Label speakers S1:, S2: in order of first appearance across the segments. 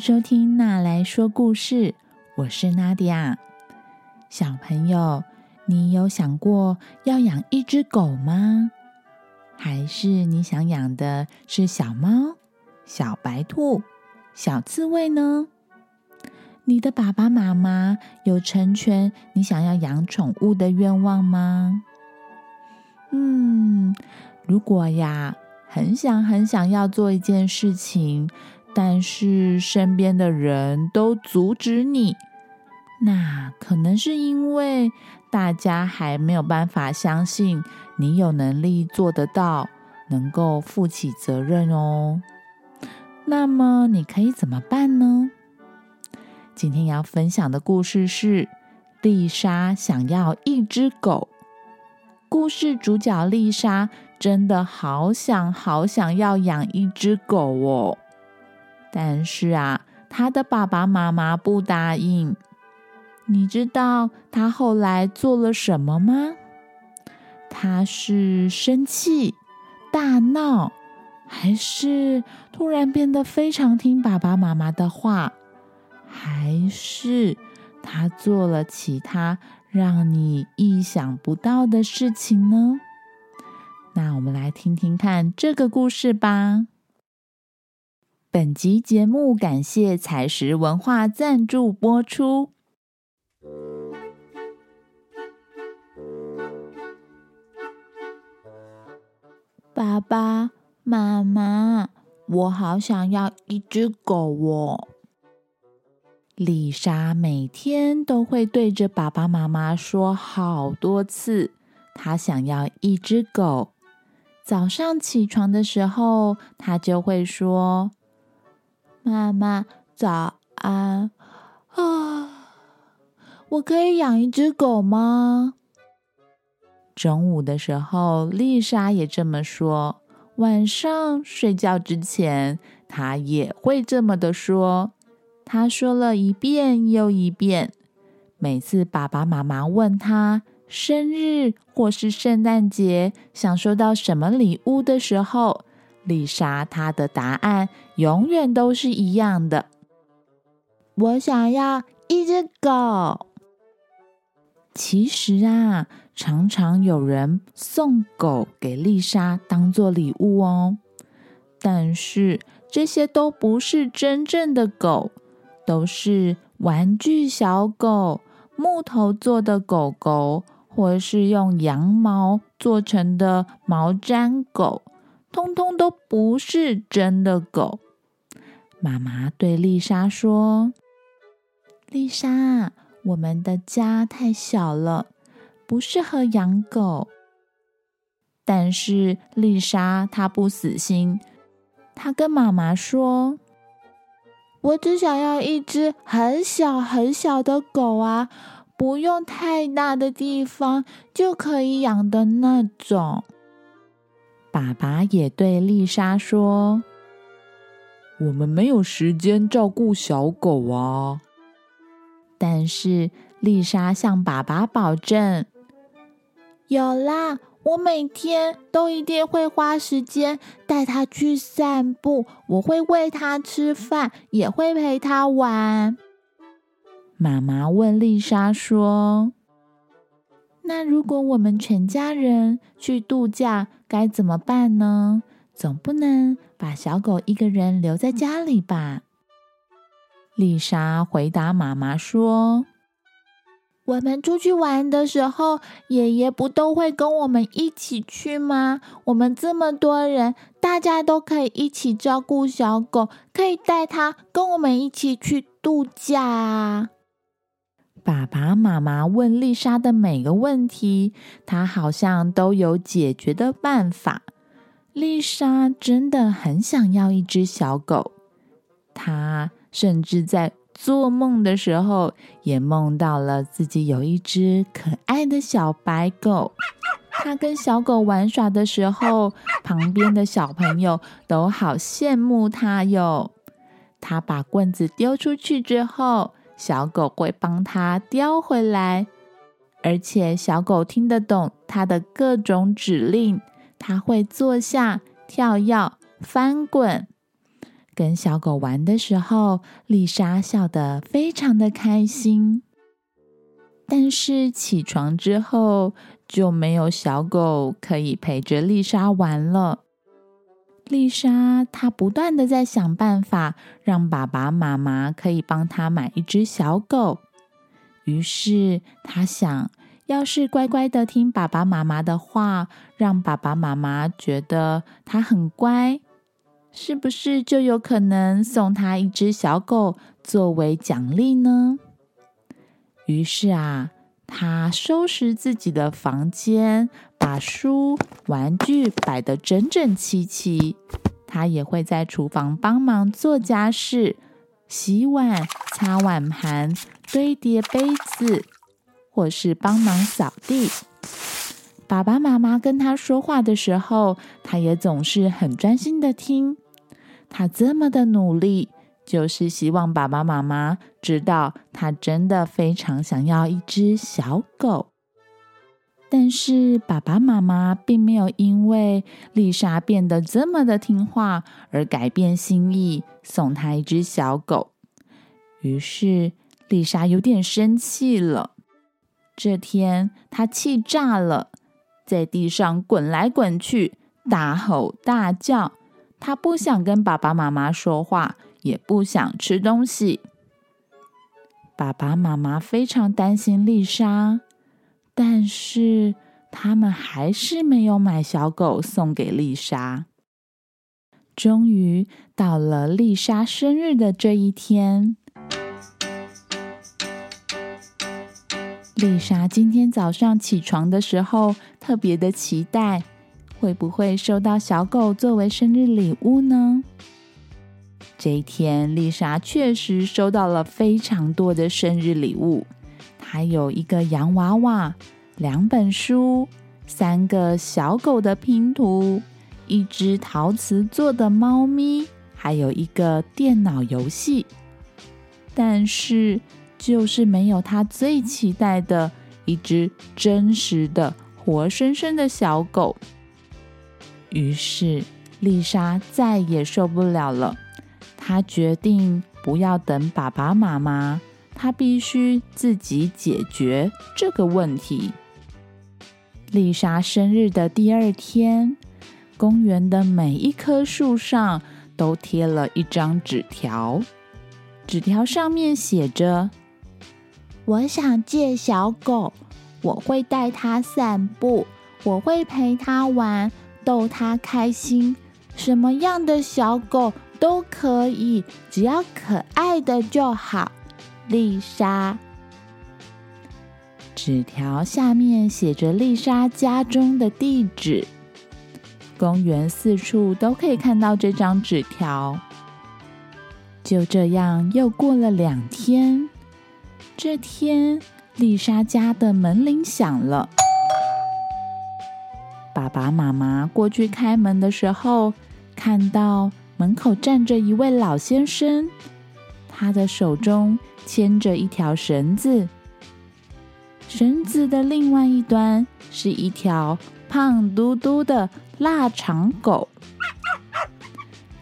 S1: 收听娜来说故事，我是娜迪亚。小朋友，你有想过要养一只狗吗？还是你想养的是小猫、小白兔、小刺猬呢？你的爸爸妈妈有成全你想要养宠物的愿望吗？嗯，如果呀，很想很想要做一件事情。但是身边的人都阻止你，那可能是因为大家还没有办法相信你有能力做得到，能够负起责任哦。那么你可以怎么办呢？今天要分享的故事是丽莎想要一只狗。故事主角丽莎真的好想好想要养一只狗哦。但是啊，他的爸爸妈妈不答应。你知道他后来做了什么吗？他是生气、大闹，还是突然变得非常听爸爸妈妈的话？还是他做了其他让你意想不到的事情呢？那我们来听听看这个故事吧。本集节目感谢彩石文化赞助播出。爸爸妈妈，我好想要一只狗哦！丽莎每天都会对着爸爸妈妈说好多次，她想要一只狗。早上起床的时候，她就会说。妈妈，早安！啊，我可以养一只狗吗？中午的时候，丽莎也这么说。晚上睡觉之前，她也会这么的说。她说了一遍又一遍。每次爸爸妈妈问她生日或是圣诞节想收到什么礼物的时候，丽莎，她的答案永远都是一样的。我想要一只狗。其实啊，常常有人送狗给丽莎当做礼物哦。但是这些都不是真正的狗，都是玩具小狗、木头做的狗狗，或是用羊毛做成的毛毡狗。通通都不是真的狗。妈妈对丽莎说：“丽莎，我们的家太小了，不适合养狗。”但是丽莎她不死心，她跟妈妈说：“我只想要一只很小很小的狗啊，不用太大的地方就可以养的那种。”爸爸也对丽莎说：“
S2: 我们没有时间照顾小狗啊。”
S1: 但是丽莎向爸爸保证：“有啦，我每天都一定会花时间带它去散步，我会喂它吃饭，也会陪它玩。”妈妈问丽莎说：“那如果我们全家人去度假？”该怎么办呢？总不能把小狗一个人留在家里吧？丽莎回答妈妈说：“我们出去玩的时候，爷爷不都会跟我们一起去吗？我们这么多人，大家都可以一起照顾小狗，可以带它跟我们一起去度假啊！”爸爸妈妈问丽莎的每个问题，她好像都有解决的办法。丽莎真的很想要一只小狗，她甚至在做梦的时候也梦到了自己有一只可爱的小白狗。她跟小狗玩耍的时候，旁边的小朋友都好羡慕她哟。她把棍子丢出去之后。小狗会帮它叼回来，而且小狗听得懂它的各种指令。它会坐下、跳跃、翻滚。跟小狗玩的时候，丽莎笑得非常的开心。但是起床之后，就没有小狗可以陪着丽莎玩了。丽莎她不断的在想办法，让爸爸妈妈可以帮她买一只小狗。于是她想，要是乖乖的听爸爸妈妈的话，让爸爸妈妈觉得她很乖。是不是就有可能送她一只小狗作为奖励呢？于是啊，她收拾自己的房间，把书、玩具摆得整整齐齐。他也会在厨房帮忙做家事，洗碗、擦碗盘、堆叠杯子，或是帮忙扫地。爸爸妈妈跟他说话的时候，他也总是很专心的听。他这么的努力，就是希望爸爸妈妈知道他真的非常想要一只小狗。但是爸爸妈妈并没有因为丽莎变得这么的听话而改变心意，送她一只小狗。于是丽莎有点生气了。这天，她气炸了。在地上滚来滚去，大吼大叫。她不想跟爸爸妈妈说话，也不想吃东西。爸爸妈妈非常担心丽莎，但是他们还是没有买小狗送给丽莎。终于到了丽莎生日的这一天。丽莎今天早上起床的时候，特别的期待，会不会收到小狗作为生日礼物呢？这一天，丽莎确实收到了非常多的生日礼物。他有一个洋娃娃、两本书、三个小狗的拼图、一只陶瓷做的猫咪，还有一个电脑游戏。但是，就是没有他最期待的一只真实的、活生生的小狗。于是丽莎再也受不了了，她决定不要等爸爸妈妈，他必须自己解决这个问题。丽莎生日的第二天，公园的每一棵树上都贴了一张纸条，纸条上面写着。我想借小狗，我会带它散步，我会陪它玩，逗它开心。什么样的小狗都可以，只要可爱的就好。丽莎，纸条下面写着丽莎家中的地址，公园四处都可以看到这张纸条。就这样，又过了两天。这天，丽莎家的门铃响了。爸爸妈妈过去开门的时候，看到门口站着一位老先生，他的手中牵着一条绳子，绳子的另外一端是一条胖嘟嘟的腊肠狗。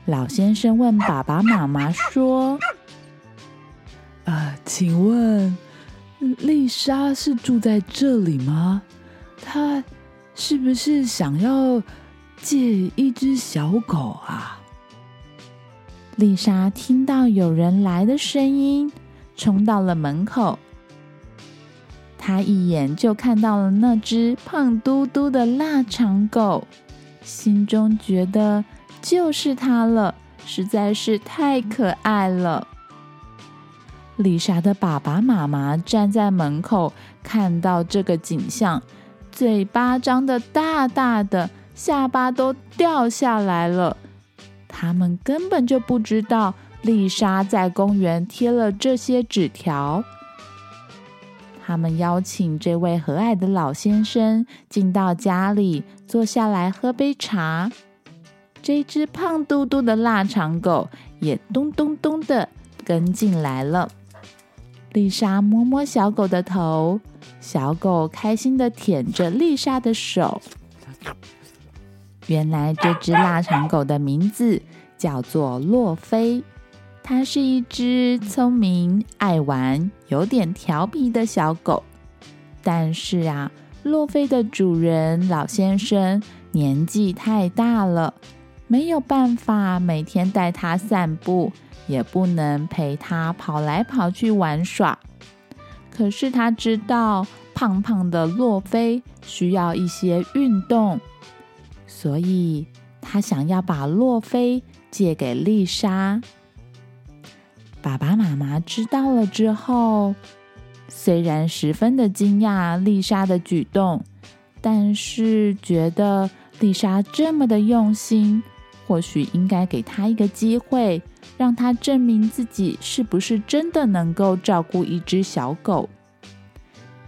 S1: 老先生问爸爸妈妈说。
S2: 啊，请问丽莎是住在这里吗？她是不是想要借一只小狗啊？
S1: 丽莎听到有人来的声音，冲到了门口。她一眼就看到了那只胖嘟嘟的腊肠狗，心中觉得就是它了，实在是太可爱了。丽莎的爸爸妈妈站在门口，看到这个景象，嘴巴张得大大的，下巴都掉下来了。他们根本就不知道丽莎在公园贴了这些纸条。他们邀请这位和蔼的老先生进到家里，坐下来喝杯茶。这只胖嘟嘟的腊肠狗也咚咚咚的跟进来了。丽莎摸摸小狗的头，小狗开心的舔着丽莎的手。原来这只腊肠狗的名字叫做洛菲。它是一只聪明、爱玩、有点调皮的小狗。但是啊，洛菲的主人老先生年纪太大了，没有办法每天带它散步，也不能陪它跑来跑去玩耍。可是他知道胖胖的洛菲需要一些运动，所以他想要把洛菲借给丽莎。爸爸妈妈知道了之后，虽然十分的惊讶丽莎的举动，但是觉得丽莎这么的用心，或许应该给她一个机会，让她证明自己是不是真的能够照顾一只小狗。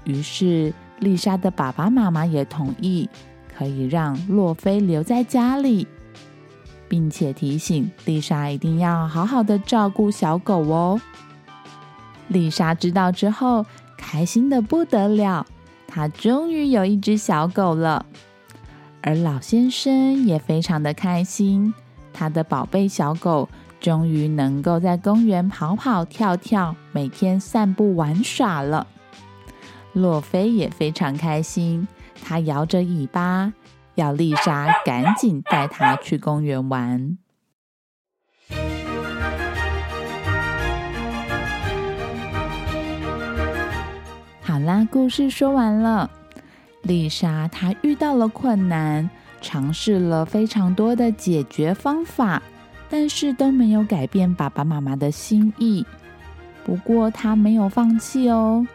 S1: 于是丽莎的爸爸妈妈也同意，可以让洛菲留在家里。并且提醒丽莎一定要好好的照顾小狗哦。丽莎知道之后，开心的不得了，她终于有一只小狗了。而老先生也非常的开心，他的宝贝小狗终于能够在公园跑跑跳跳，每天散步玩耍了。洛菲也非常开心，他摇着尾巴。要丽莎赶紧带他去公园玩。好啦，故事说完了。丽莎她遇到了困难，尝试了非常多的解决方法，但是都没有改变爸爸妈妈的心意。不过她没有放弃哦，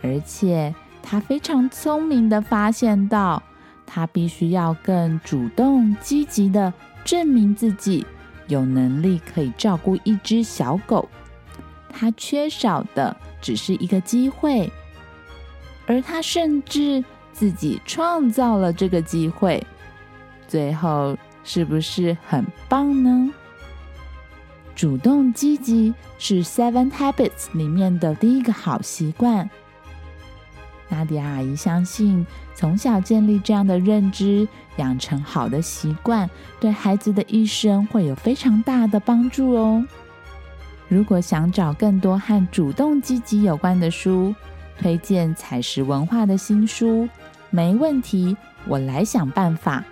S1: 而且她非常聪明的发现到。他必须要更主动、积极的证明自己有能力可以照顾一只小狗。他缺少的只是一个机会，而他甚至自己创造了这个机会。最后是不是很棒呢？主动积极是 Seven Habits 里面的第一个好习惯。娜迪亚阿姨相信，从小建立这样的认知，养成好的习惯，对孩子的一生会有非常大的帮助哦。如果想找更多和主动积极有关的书，推荐采石文化的新书，没问题，我来想办法。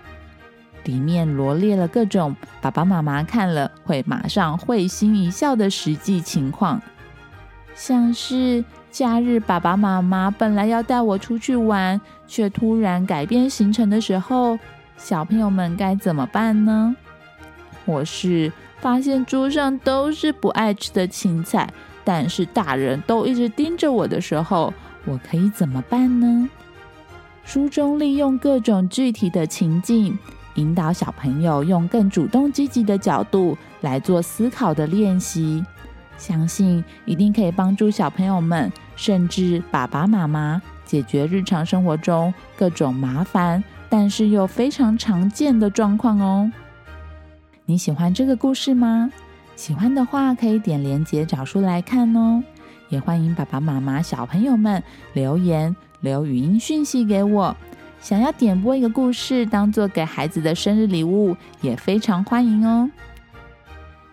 S1: 里面罗列了各种爸爸妈妈看了会马上会心一笑的实际情况，像是。假日，爸爸妈妈本来要带我出去玩，却突然改变行程的时候，小朋友们该怎么办呢？或是发现桌上都是不爱吃的青菜，但是大人都一直盯着我的时候，我可以怎么办呢？书中利用各种具体的情境，引导小朋友用更主动积极的角度来做思考的练习。相信一定可以帮助小朋友们，甚至爸爸妈妈解决日常生活中各种麻烦，但是又非常常见的状况哦。你喜欢这个故事吗？喜欢的话可以点连接找书来看哦。也欢迎爸爸妈妈、小朋友们留言留语音讯息给我。想要点播一个故事当做给孩子的生日礼物，也非常欢迎哦。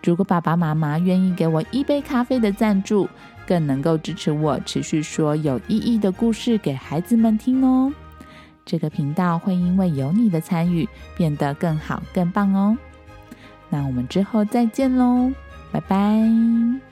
S1: 如果爸爸妈妈愿意给我一杯咖啡的赞助，更能够支持我持续说有意义的故事给孩子们听哦。这个频道会因为有你的参与变得更好、更棒哦。那我们之后再见喽，拜拜。